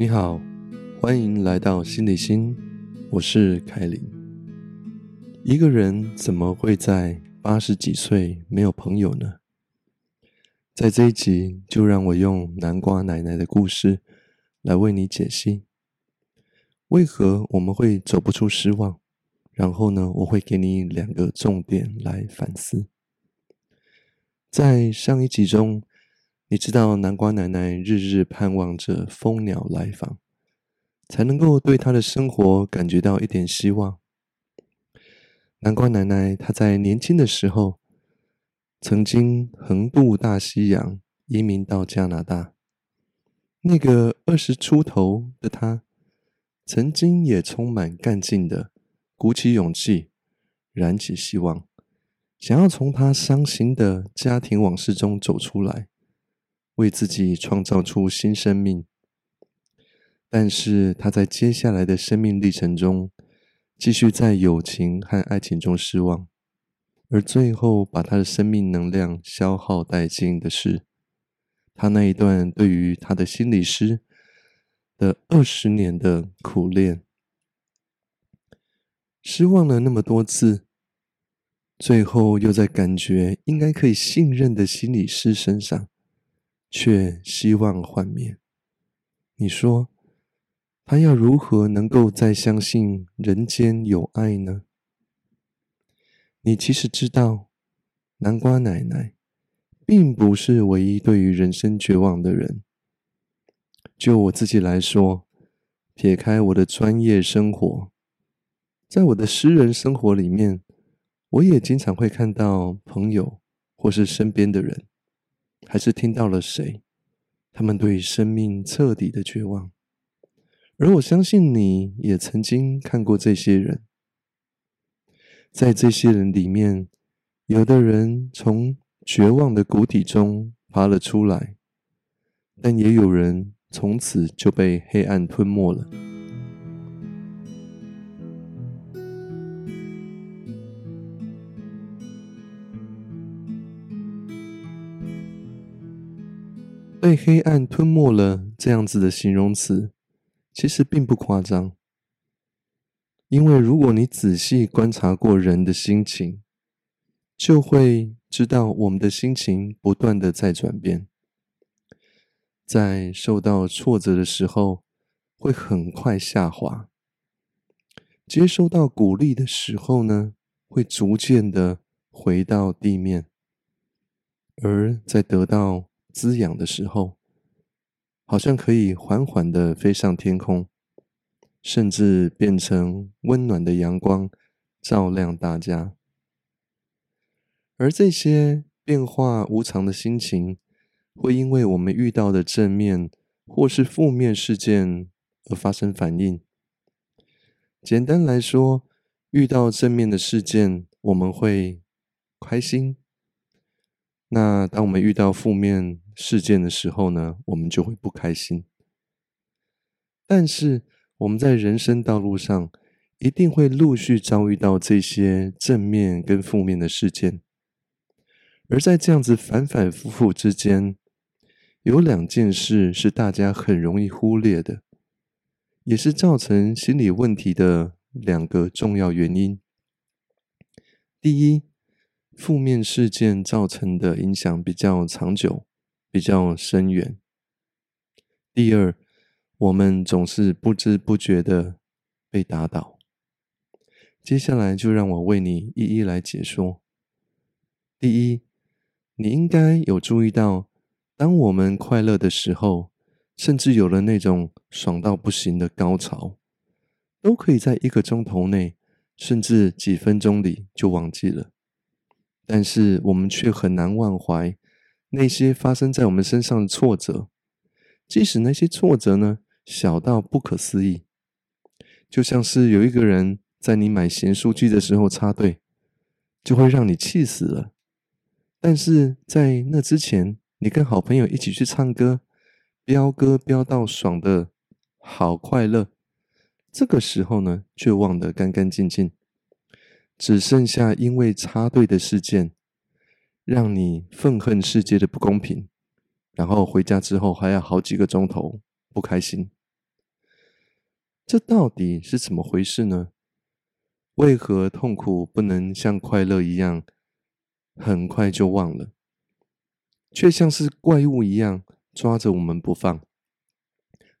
你好，欢迎来到心理心，我是凯琳。一个人怎么会在八十几岁没有朋友呢？在这一集，就让我用南瓜奶奶的故事来为你解析，为何我们会走不出失望。然后呢，我会给你两个重点来反思。在上一集中。你知道南瓜奶奶日日盼望着蜂鸟来访，才能够对她的生活感觉到一点希望。南瓜奶奶她在年轻的时候，曾经横渡大西洋，移民到加拿大。那个二十出头的她，曾经也充满干劲的，鼓起勇气，燃起希望，想要从她伤心的家庭往事中走出来。为自己创造出新生命，但是他在接下来的生命历程中，继续在友情和爱情中失望，而最后把他的生命能量消耗殆尽的是，他那一段对于他的心理师的二十年的苦练，失望了那么多次，最后又在感觉应该可以信任的心理师身上。却希望幻灭。你说，他要如何能够再相信人间有爱呢？你其实知道，南瓜奶奶并不是唯一对于人生绝望的人。就我自己来说，撇开我的专业生活，在我的私人生活里面，我也经常会看到朋友或是身边的人。还是听到了谁？他们对生命彻底的绝望，而我相信你也曾经看过这些人。在这些人里面，有的人从绝望的谷底中爬了出来，但也有人从此就被黑暗吞没了。被黑暗吞没了，这样子的形容词其实并不夸张。因为如果你仔细观察过人的心情，就会知道我们的心情不断的在转变。在受到挫折的时候，会很快下滑；接收到鼓励的时候呢，会逐渐的回到地面；而在得到滋养的时候，好像可以缓缓的飞上天空，甚至变成温暖的阳光，照亮大家。而这些变化无常的心情，会因为我们遇到的正面或是负面事件而发生反应。简单来说，遇到正面的事件，我们会开心。那当我们遇到负面事件的时候呢，我们就会不开心。但是我们在人生道路上一定会陆续遭遇到这些正面跟负面的事件，而在这样子反反复复之间，有两件事是大家很容易忽略的，也是造成心理问题的两个重要原因。第一。负面事件造成的影响比较长久，比较深远。第二，我们总是不知不觉的被打倒。接下来就让我为你一一来解说。第一，你应该有注意到，当我们快乐的时候，甚至有了那种爽到不行的高潮，都可以在一个钟头内，甚至几分钟里就忘记了。但是我们却很难忘怀那些发生在我们身上的挫折，即使那些挫折呢小到不可思议，就像是有一个人在你买咸酥鸡的时候插队，就会让你气死了。但是在那之前，你跟好朋友一起去唱歌，飙歌飙到爽的好快乐，这个时候呢却忘得干干净净。只剩下因为插队的事件，让你愤恨世界的不公平，然后回家之后还要好几个钟头不开心。这到底是怎么回事呢？为何痛苦不能像快乐一样很快就忘了，却像是怪物一样抓着我们不放，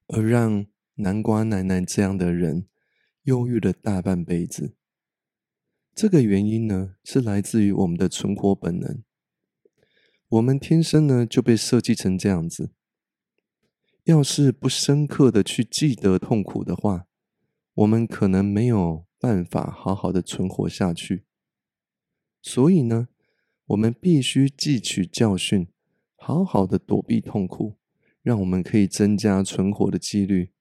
而让南瓜奶奶这样的人忧郁了大半辈子？这个原因呢，是来自于我们的存活本能。我们天生呢就被设计成这样子。要是不深刻的去记得痛苦的话，我们可能没有办法好好的存活下去。所以呢，我们必须汲取教训，好好的躲避痛苦，让我们可以增加存活的几率。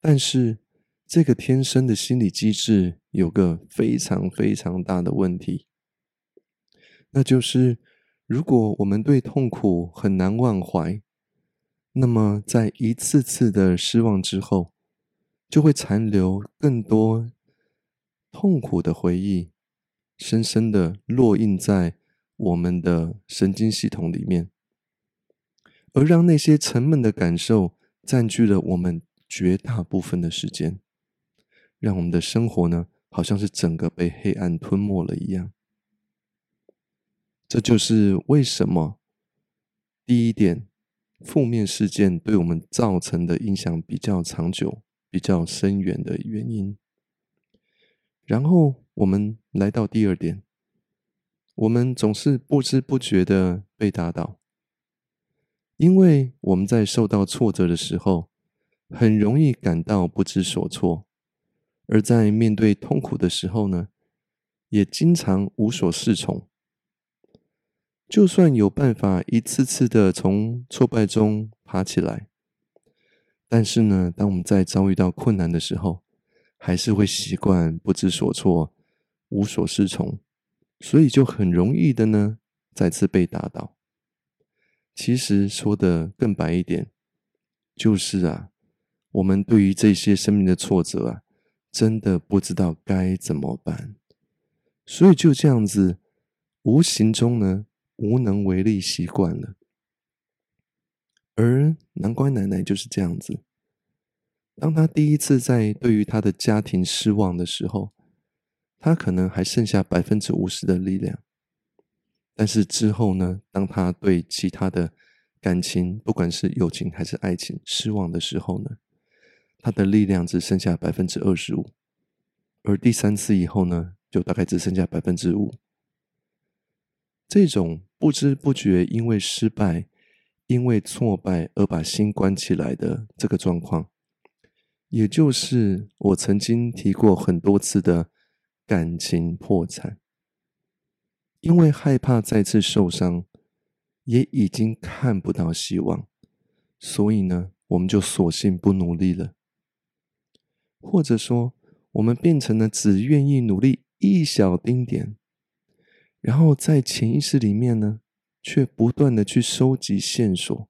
但是，这个天生的心理机制有个非常非常大的问题，那就是如果我们对痛苦很难忘怀。那么，在一次次的失望之后，就会残留更多痛苦的回忆，深深的烙印在我们的神经系统里面，而让那些沉闷的感受占据了我们绝大部分的时间，让我们的生活呢，好像是整个被黑暗吞没了一样。这就是为什么第一点。负面事件对我们造成的影响比较长久、比较深远的原因。然后我们来到第二点，我们总是不知不觉的被打倒，因为我们在受到挫折的时候，很容易感到不知所措；而在面对痛苦的时候呢，也经常无所适从。就算有办法一次次的从挫败中爬起来，但是呢，当我们在遭遇到困难的时候，还是会习惯不知所措、无所适从，所以就很容易的呢，再次被打倒。其实说的更白一点，就是啊，我们对于这些生命的挫折啊，真的不知道该怎么办，所以就这样子，无形中呢。无能为力，习惯了。而南瓜奶奶就是这样子。当她第一次在对于她的家庭失望的时候，她可能还剩下百分之五十的力量。但是之后呢，当她对其他的感情，不管是友情还是爱情失望的时候呢，他的力量只剩下百分之二十五。而第三次以后呢，就大概只剩下百分之五。这种不知不觉因为失败、因为挫败而把心关起来的这个状况，也就是我曾经提过很多次的感情破产。因为害怕再次受伤，也已经看不到希望，所以呢，我们就索性不努力了，或者说，我们变成了只愿意努力一小丁点。然后在潜意识里面呢，却不断的去收集线索，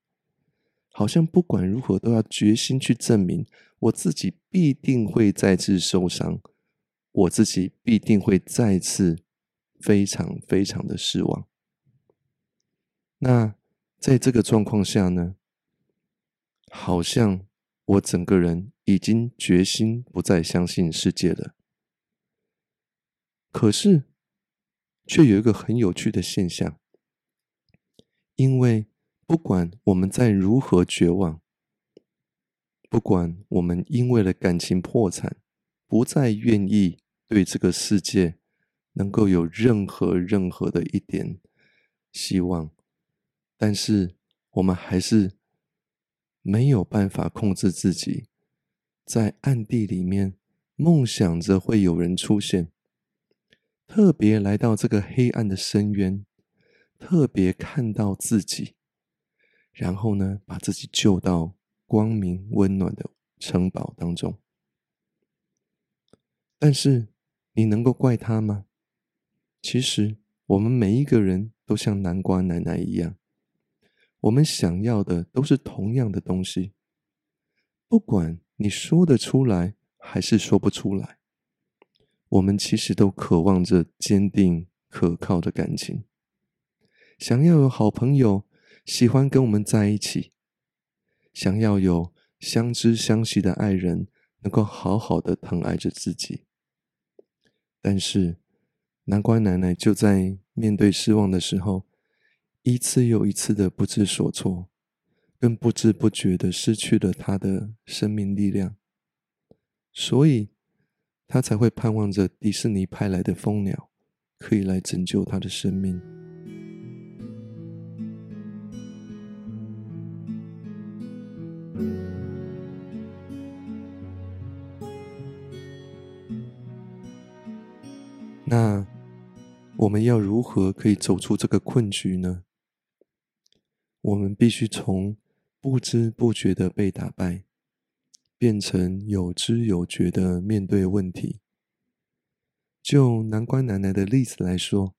好像不管如何都要决心去证明我自己必定会再次受伤，我自己必定会再次非常非常的失望。那在这个状况下呢，好像我整个人已经决心不再相信世界了。可是。却有一个很有趣的现象，因为不管我们在如何绝望，不管我们因为了感情破产，不再愿意对这个世界能够有任何任何的一点希望，但是我们还是没有办法控制自己，在暗地里面梦想着会有人出现。特别来到这个黑暗的深渊，特别看到自己，然后呢，把自己救到光明温暖的城堡当中。但是，你能够怪他吗？其实，我们每一个人都像南瓜奶奶一样，我们想要的都是同样的东西，不管你说得出来还是说不出来。我们其实都渴望着坚定可靠的感情，想要有好朋友喜欢跟我们在一起，想要有相知相惜的爱人能够好好的疼爱着自己。但是，南瓜奶奶就在面对失望的时候，一次又一次的不知所措，更不知不觉的失去了他的生命力量，所以，他才会盼望着迪士尼派来的蜂鸟，可以来拯救他的生命。那我们要如何可以走出这个困局呢？我们必须从不知不觉的被打败，变成有知有觉的面对问题。就南瓜奶奶的例子来说，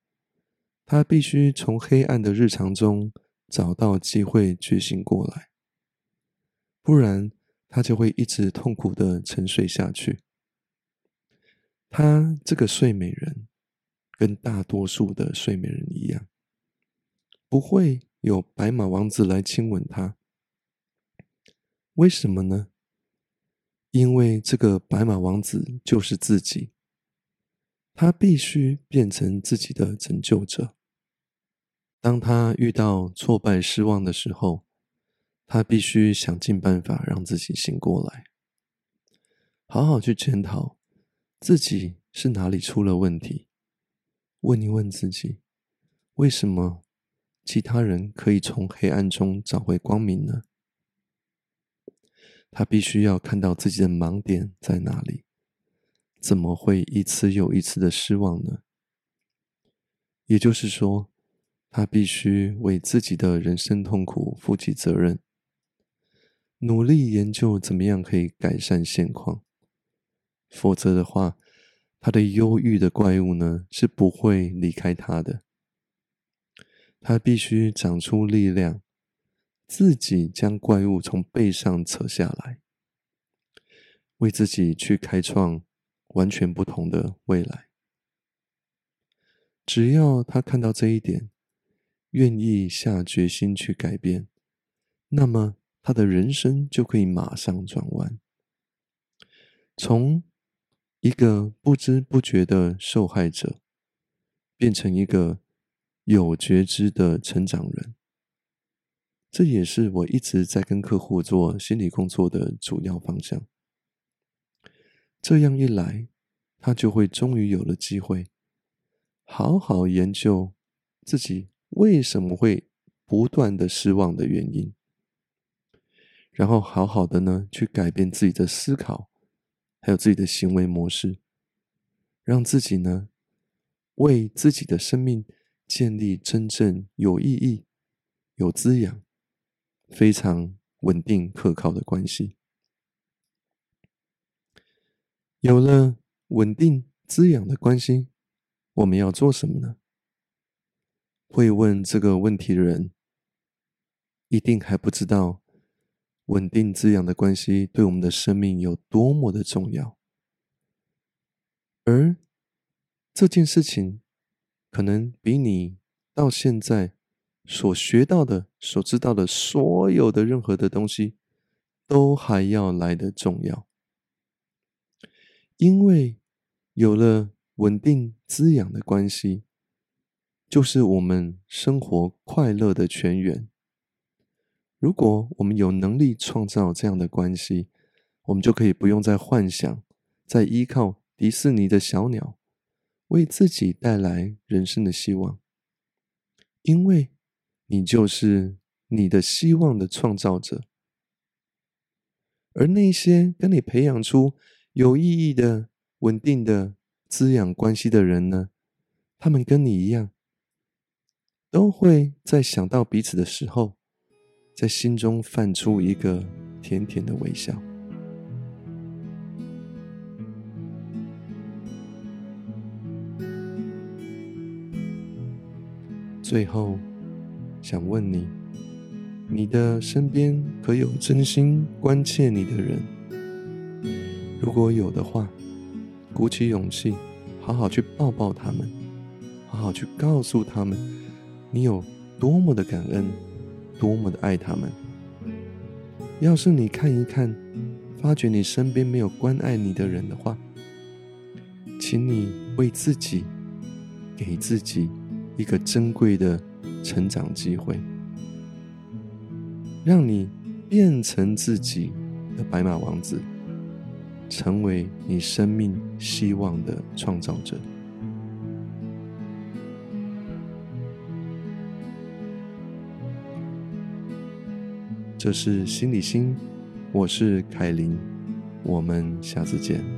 她必须从黑暗的日常中找到机会觉醒过来，不然她就会一直痛苦的沉睡下去。她这个睡美人，跟大多数的睡美人一样，不会有白马王子来亲吻她。为什么呢？因为这个白马王子就是自己，他必须变成自己的拯救者。当他遇到挫败、失望的时候，他必须想尽办法让自己醒过来，好好去检讨。自己是哪里出了问题？问一问自己，为什么其他人可以从黑暗中找回光明呢？他必须要看到自己的盲点在哪里，怎么会一次又一次的失望呢？也就是说，他必须为自己的人生痛苦负起责任，努力研究怎么样可以改善现况。否则的话，他的忧郁的怪物呢是不会离开他的。他必须长出力量，自己将怪物从背上扯下来，为自己去开创完全不同的未来。只要他看到这一点，愿意下决心去改变，那么他的人生就可以马上转弯，从。一个不知不觉的受害者，变成一个有觉知的成长人，这也是我一直在跟客户做心理工作的主要方向。这样一来，他就会终于有了机会，好好研究自己为什么会不断的失望的原因，然后好好的呢去改变自己的思考。还有自己的行为模式，让自己呢为自己的生命建立真正有意义、有滋养、非常稳定可靠的关系。有了稳定滋养的关系，我们要做什么呢？会问这个问题的人，一定还不知道。稳定滋养的关系对我们的生命有多么的重要，而这件事情可能比你到现在所学到的、所知道的所有的任何的东西都还要来的重要，因为有了稳定滋养的关系，就是我们生活快乐的泉源。如果我们有能力创造这样的关系，我们就可以不用再幻想、再依靠迪士尼的小鸟，为自己带来人生的希望，因为你就是你的希望的创造者。而那些跟你培养出有意义的、稳定的滋养关系的人呢？他们跟你一样，都会在想到彼此的时候。在心中泛出一个甜甜的微笑。最后，想问你：你的身边可有真心关切你的人？如果有的话，鼓起勇气，好好去抱抱他们，好好去告诉他们，你有多么的感恩。多么的爱他们！要是你看一看发觉你身边没有关爱你的人的话，请你为自己给自己一个珍贵的成长机会，让你变成自己的白马王子，成为你生命希望的创造者。这是心理心，我是凯琳，我们下次见。